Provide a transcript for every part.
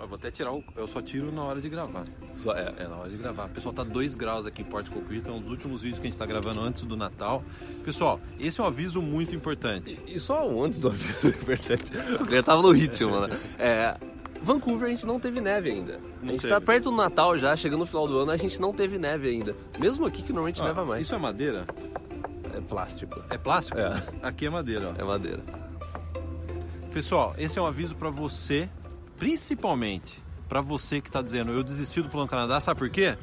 Eu vou até tirar o. Eu só tiro na hora de gravar. Só, é. É na hora de gravar. Pessoal, tá 2 graus aqui em Porto Coquito, é um dos últimos vídeos que a gente tá gravando antes do Natal. Pessoal, esse é um aviso muito importante. E só um antes do aviso importante. Eu já tava no ritmo, né? É, Vancouver a gente não teve neve ainda. Não a gente teve. tá perto do Natal já, chegando no final do ano, a gente não teve neve ainda. Mesmo aqui que normalmente Ó, neva mais. Isso é madeira? É plástico. É plástico? É. Aqui é madeira, ó. É madeira. Pessoal, esse é um aviso pra você, principalmente pra você que tá dizendo eu desisti do Plano Canadá, sabe por quê?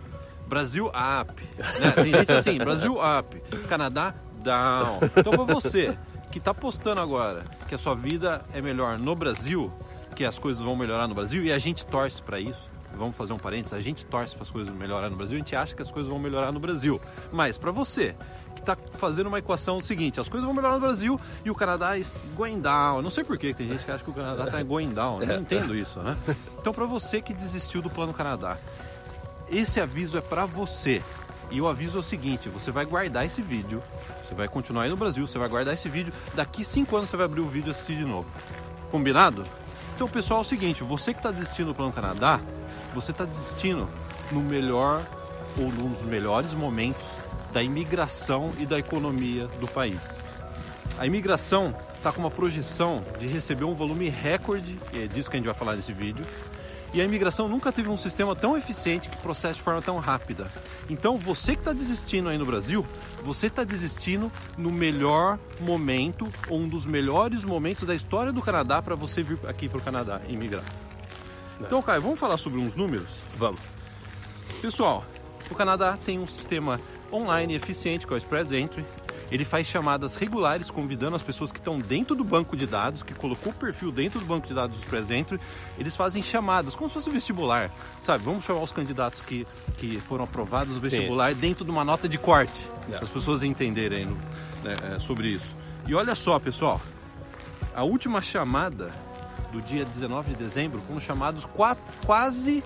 Brasil up. Né? Tem gente assim, Brasil up, Canadá down. Então pra você que tá postando agora que a sua vida é melhor no Brasil, que as coisas vão melhorar no Brasil e a gente torce pra isso. Vamos fazer um parênteses, a gente torce para as coisas melhorar no Brasil, a gente acha que as coisas vão melhorar no Brasil. Mas pra você que tá fazendo uma equação seguinte, as coisas vão melhorar no Brasil e o Canadá is going down. Não sei por que tem gente que acha que o Canadá tá going down. Não entendo isso, né? Então pra você que desistiu do Plano Canadá, esse aviso é pra você. E o aviso é o seguinte: você vai guardar esse vídeo, você vai continuar aí no Brasil, você vai guardar esse vídeo, daqui cinco anos você vai abrir o vídeo e assistir de novo. Combinado? Então, pessoal, é o seguinte: você que está desistindo do Plano Canadá, você está desistindo no melhor ou num dos melhores momentos da imigração e da economia do país. A imigração está com uma projeção de receber um volume recorde, e é disso que a gente vai falar nesse vídeo. E a imigração nunca teve um sistema tão eficiente que processa de forma tão rápida. Então, você que está desistindo aí no Brasil, você está desistindo no melhor momento, ou um dos melhores momentos da história do Canadá para você vir aqui para o Canadá imigrar. Então, Caio, vamos falar sobre uns números? Vamos. Pessoal, o Canadá tem um sistema online eficiente que é o Express Entry. Ele faz chamadas regulares convidando as pessoas que estão dentro do banco de dados, que colocou o perfil dentro do banco de dados do Express Entry. Eles fazem chamadas, como se fosse vestibular, sabe? Vamos chamar os candidatos que, que foram aprovados no vestibular dentro de uma nota de corte, É. para as pessoas entenderem né, é, sobre isso. E olha só, pessoal, a última chamada do dia 19 de dezembro foram chamados quatro- quase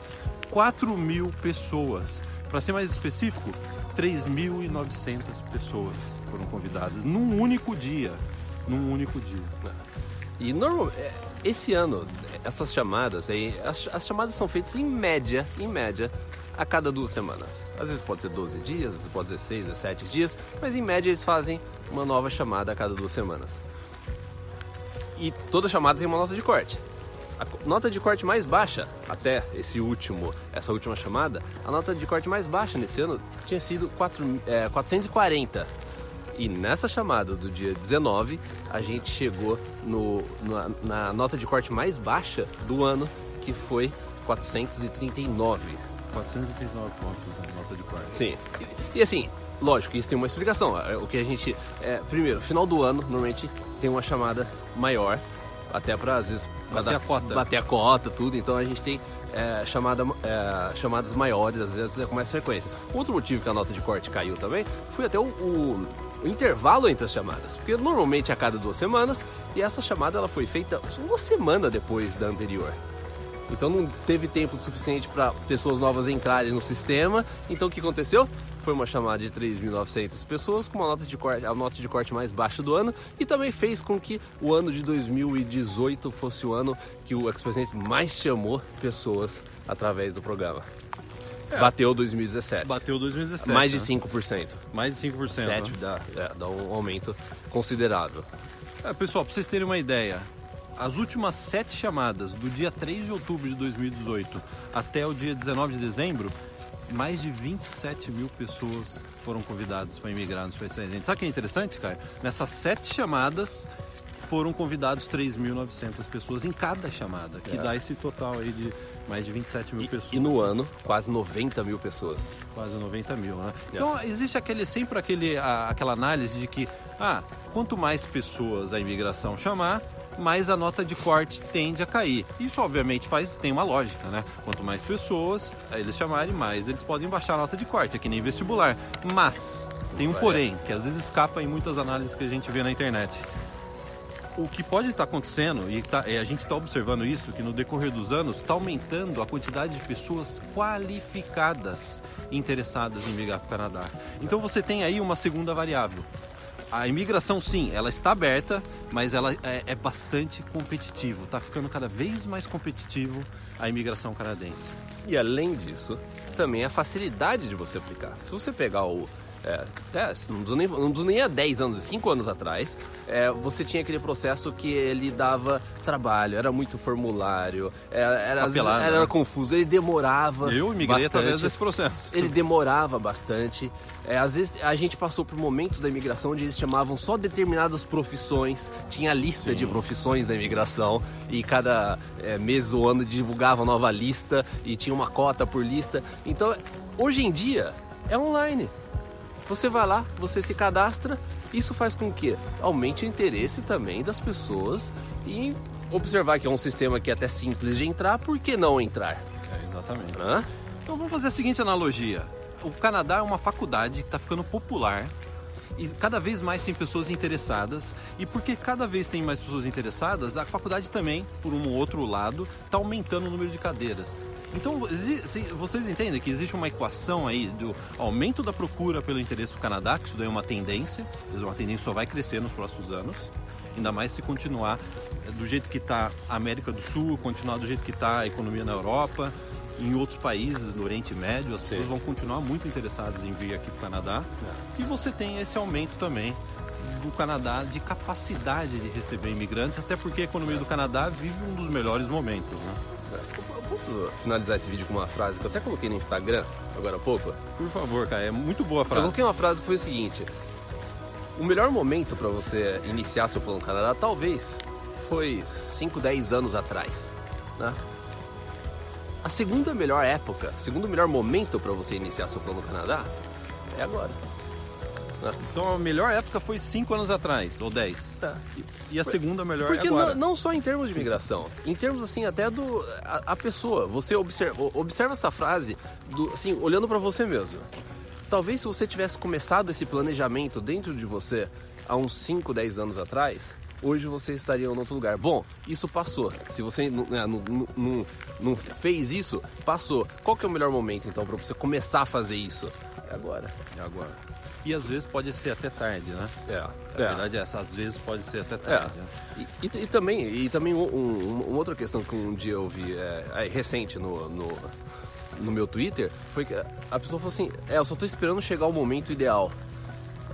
4 mil pessoas. Para ser mais específico, 3.900 pessoas foram convidadas num único dia. Num único dia. E normal, é, esse ano, essas chamadas aí, as, as chamadas são feitas em média, em média, a cada duas semanas. Às vezes pode ser 12 dias, às vezes pode ser 6, 17 dias, mas em média eles fazem uma nova chamada a cada duas semanas. E toda chamada tem uma nota de corte. A nota de corte mais baixa, até esse último, essa última chamada, a nota de corte mais baixa nesse ano tinha sido 4, é, 440. E nessa chamada do dia 19, a gente chegou no, na, na nota de corte mais baixa do ano, que foi 439. 439 pontos na nota de quarto. Sim. E, e assim, lógico, isso tem uma explicação. É, O que a gente. É, primeiro, final do ano, normalmente tem uma chamada maior, até para às vezes. pra Bater a cota. Bater a cota, tudo. Então a gente tem é, chamada, é, chamadas maiores, às vezes com mais frequência. Outro motivo que a nota de corte caiu também foi até o, o- o intervalo entre as chamadas. Porque normalmente é a cada duas semanas, e essa chamada ela foi feita uma semana depois da anterior. Então não teve tempo suficiente para pessoas novas entrarem no sistema. Então o que aconteceu? Foi uma chamada de 3.900 pessoas com uma nota de corte, a nota de corte mais baixa do ano e também fez com que o ano de 2018 fosse o ano que o ex-presidente mais chamou pessoas através do programa. Bateu 2017. Bateu 2017. mais de né? 5%. Mais de 5%. 7 né? dá, é, dá um aumento considerável. É, pessoal, para vocês terem uma ideia, as últimas sete chamadas do dia 3 de outubro de 2018 até o dia 19 de dezembro, mais de 27 mil pessoas foram convidadas para imigrar nos países Sabe o que é interessante, Caio? Nessas sete chamadas foram convidados 3.900 pessoas em cada chamada, que É. dá esse total aí de mais de 27 mil pessoas. E no ano, quase 90 mil pessoas. Quase 90 mil, né? É. Então existe aquele sempre aquele, a- aquela análise de que ah, quanto mais pessoas a imigração chamar, mais a nota de corte tende a cair. Isso obviamente faz tem uma lógica, né? Quanto mais pessoas eles chamarem, mais eles podem baixar a nota de corte, é que nem vestibular. Mas tem um porém, que às vezes escapa em muitas análises que a gente vê na internet. O que pode estar acontecendo, e tá- é, a gente está observando isso, que no decorrer dos anos está aumentando a quantidade de pessoas qualificadas interessadas em migrar para o Canadá. Então você tem aí uma segunda variável. A imigração, sim, ela está aberta, mas ela é, é bastante competitivo. Está ficando cada vez mais competitivo a imigração canadense. E além disso, também a facilidade de você aplicar. Se você pegar o. É, até, não preciso nem, não preciso nem há 10 anos, 5 anos atrás, é, você tinha aquele processo que ele dava trabalho, era muito formulário, era, era, vezes Papelada, era né? confuso, ele demorava. Eu migrei bastante. através desse processo. Ele demorava bastante. É, às vezes a gente passou por momentos da imigração onde eles chamavam só determinadas profissões, tinha lista de profissões da imigração e cada é, mês ou ano divulgava nova lista e tinha uma cota por lista. Então, hoje em dia é online. Você vai lá, você se cadastra, isso faz com que aumente o interesse também das pessoas em observar que é um sistema que é até simples de entrar, por que não entrar? É, exatamente. Hã? Então vamos fazer a seguinte analogia. O Canadá é uma faculdade que está ficando popular e cada vez mais tem pessoas interessadas. E porque cada vez tem mais pessoas interessadas, a faculdade também, por um outro lado, está aumentando o número de cadeiras. Então se- vocês entendem que existe uma equação aí do aumento da procura pelo interesse do Canadá, que isso daí é uma tendência, uma tendência só vai crescer nos próximos anos. Ainda mais se continuar do jeito que está a América do Sul, continuar do jeito que está a economia na Europa, em outros países do Oriente Médio, as pessoas vão continuar muito interessadas em vir aqui para o Canadá. E você tem esse aumento também do Canadá de capacidade de receber imigrantes, até porque a economia do Canadá vive um dos melhores momentos. Né? Eu posso finalizar esse vídeo com uma frase que eu até coloquei no Instagram agora há pouco? Por favor, cara, é muito boa a Eu frase. coloquei uma frase que foi o seguinte: O melhor momento para você iniciar seu plano Canadá talvez foi 5, 10 anos atrás. Né? A segunda melhor época, segundo melhor momento para você iniciar seu plano Canadá é agora. Né? Então a melhor época foi cinco anos atrás, ou 10. É. E a segunda melhor Porque é agora. não, não só em termos de migração, em termos assim até do a, a pessoa. Você observa, observa essa frase do, assim olhando para você mesmo. Talvez se você tivesse começado esse planejamento dentro de você há uns 5, 10 anos atrás, hoje você estaria em outro lugar. Bom, isso passou. Se você não, né, não- não- não- não fez isso, passou. Qual que é o melhor momento então para você começar a fazer isso? É agora. É agora. E às vezes pode ser até tarde, né? É. A verdade é essa, às vezes pode ser até É. tarde. né? E, e- e também, e também um- um- uma outra questão que um dia eu vi é, é, recente no, no, no meu Twitter foi que a pessoa falou assim: É, eu só tô esperando chegar o momento ideal.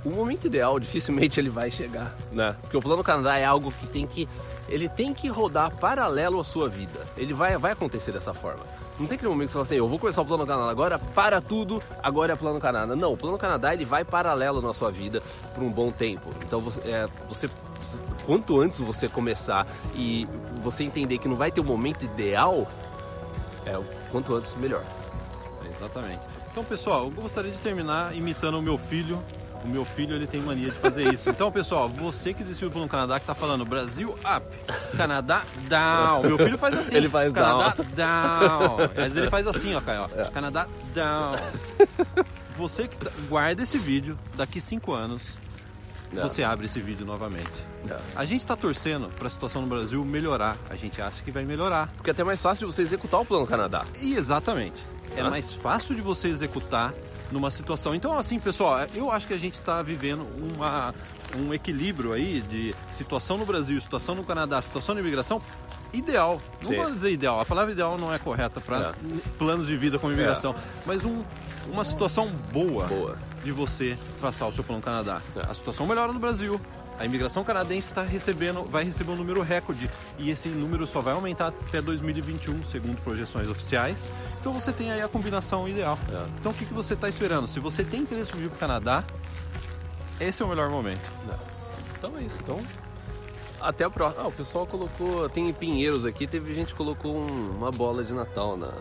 O momento ideal dificilmente ele vai chegar, né? Porque o plano Canadá é algo que tem que. Ele tem que rodar paralelo à sua vida. Ele vai, vai acontecer dessa forma. Não tem aquele momento que você fala assim, eu vou começar o plano Canadá agora, para tudo, agora é plano Canadá. Não, o plano Canadá ele vai paralelo na sua vida por um bom tempo. Então você, é, você quanto antes você começar e você entender que não vai ter o momento ideal, é quanto antes melhor. É, exatamente. Então, pessoal, eu gostaria de terminar imitando o meu filho. O meu filho, ele tem mania de fazer isso. Então, pessoal, você que decidiu pelo Canadá, que tá falando Brasil up, Canadá down. Meu filho faz assim. Ele faz Canadá down. Às vezes ele faz assim, ó, Caio. ó. Canadá down. Você que tá- guarda esse vídeo, daqui cinco anos, Não. você abre esse vídeo novamente. Não. A gente está torcendo para a situação no Brasil melhorar. A gente acha que vai melhorar. Porque é até mais fácil de você executar o plano Canadá. E exatamente. É mais fácil de você executar numa situação. Então, assim, pessoal, eu acho que a gente está vivendo uma, um equilíbrio aí de situação no Brasil, situação no Canadá, situação na imigração ideal. Não Sim. vou dizer ideal, a palavra ideal não é correta para É. planos de vida com imigração, mas um, uma situação boa, Boa. De você traçar o seu plano Canadá. É. A situação melhora no Brasil. A imigração canadense está recebendo, vai receber um número recorde e esse número só vai aumentar até 2021, segundo projeções oficiais. Então você tem aí a combinação ideal. É. Então o que, que você está esperando? Se você tem interesse em vir para o Canadá, esse é o melhor momento. Então é isso. Então, até a próxima. Ah, o pessoal colocou. Tem em Pinheiros aqui, teve gente que colocou um- uma bola de Natal na,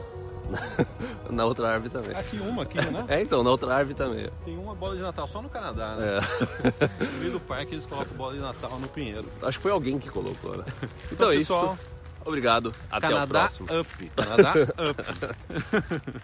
na, outra árvore também. Aqui uma, aqui, né? É, então, na outra árvore também. Tem uma bola de Natal só no Canadá, né? É. No meio do parque eles colocam bola de Natal no Pinheiro. Acho que foi alguém que colocou, né? Então, é pessoal, isso. Obrigado. Até o Canadá próximo. Up. Canadá Up.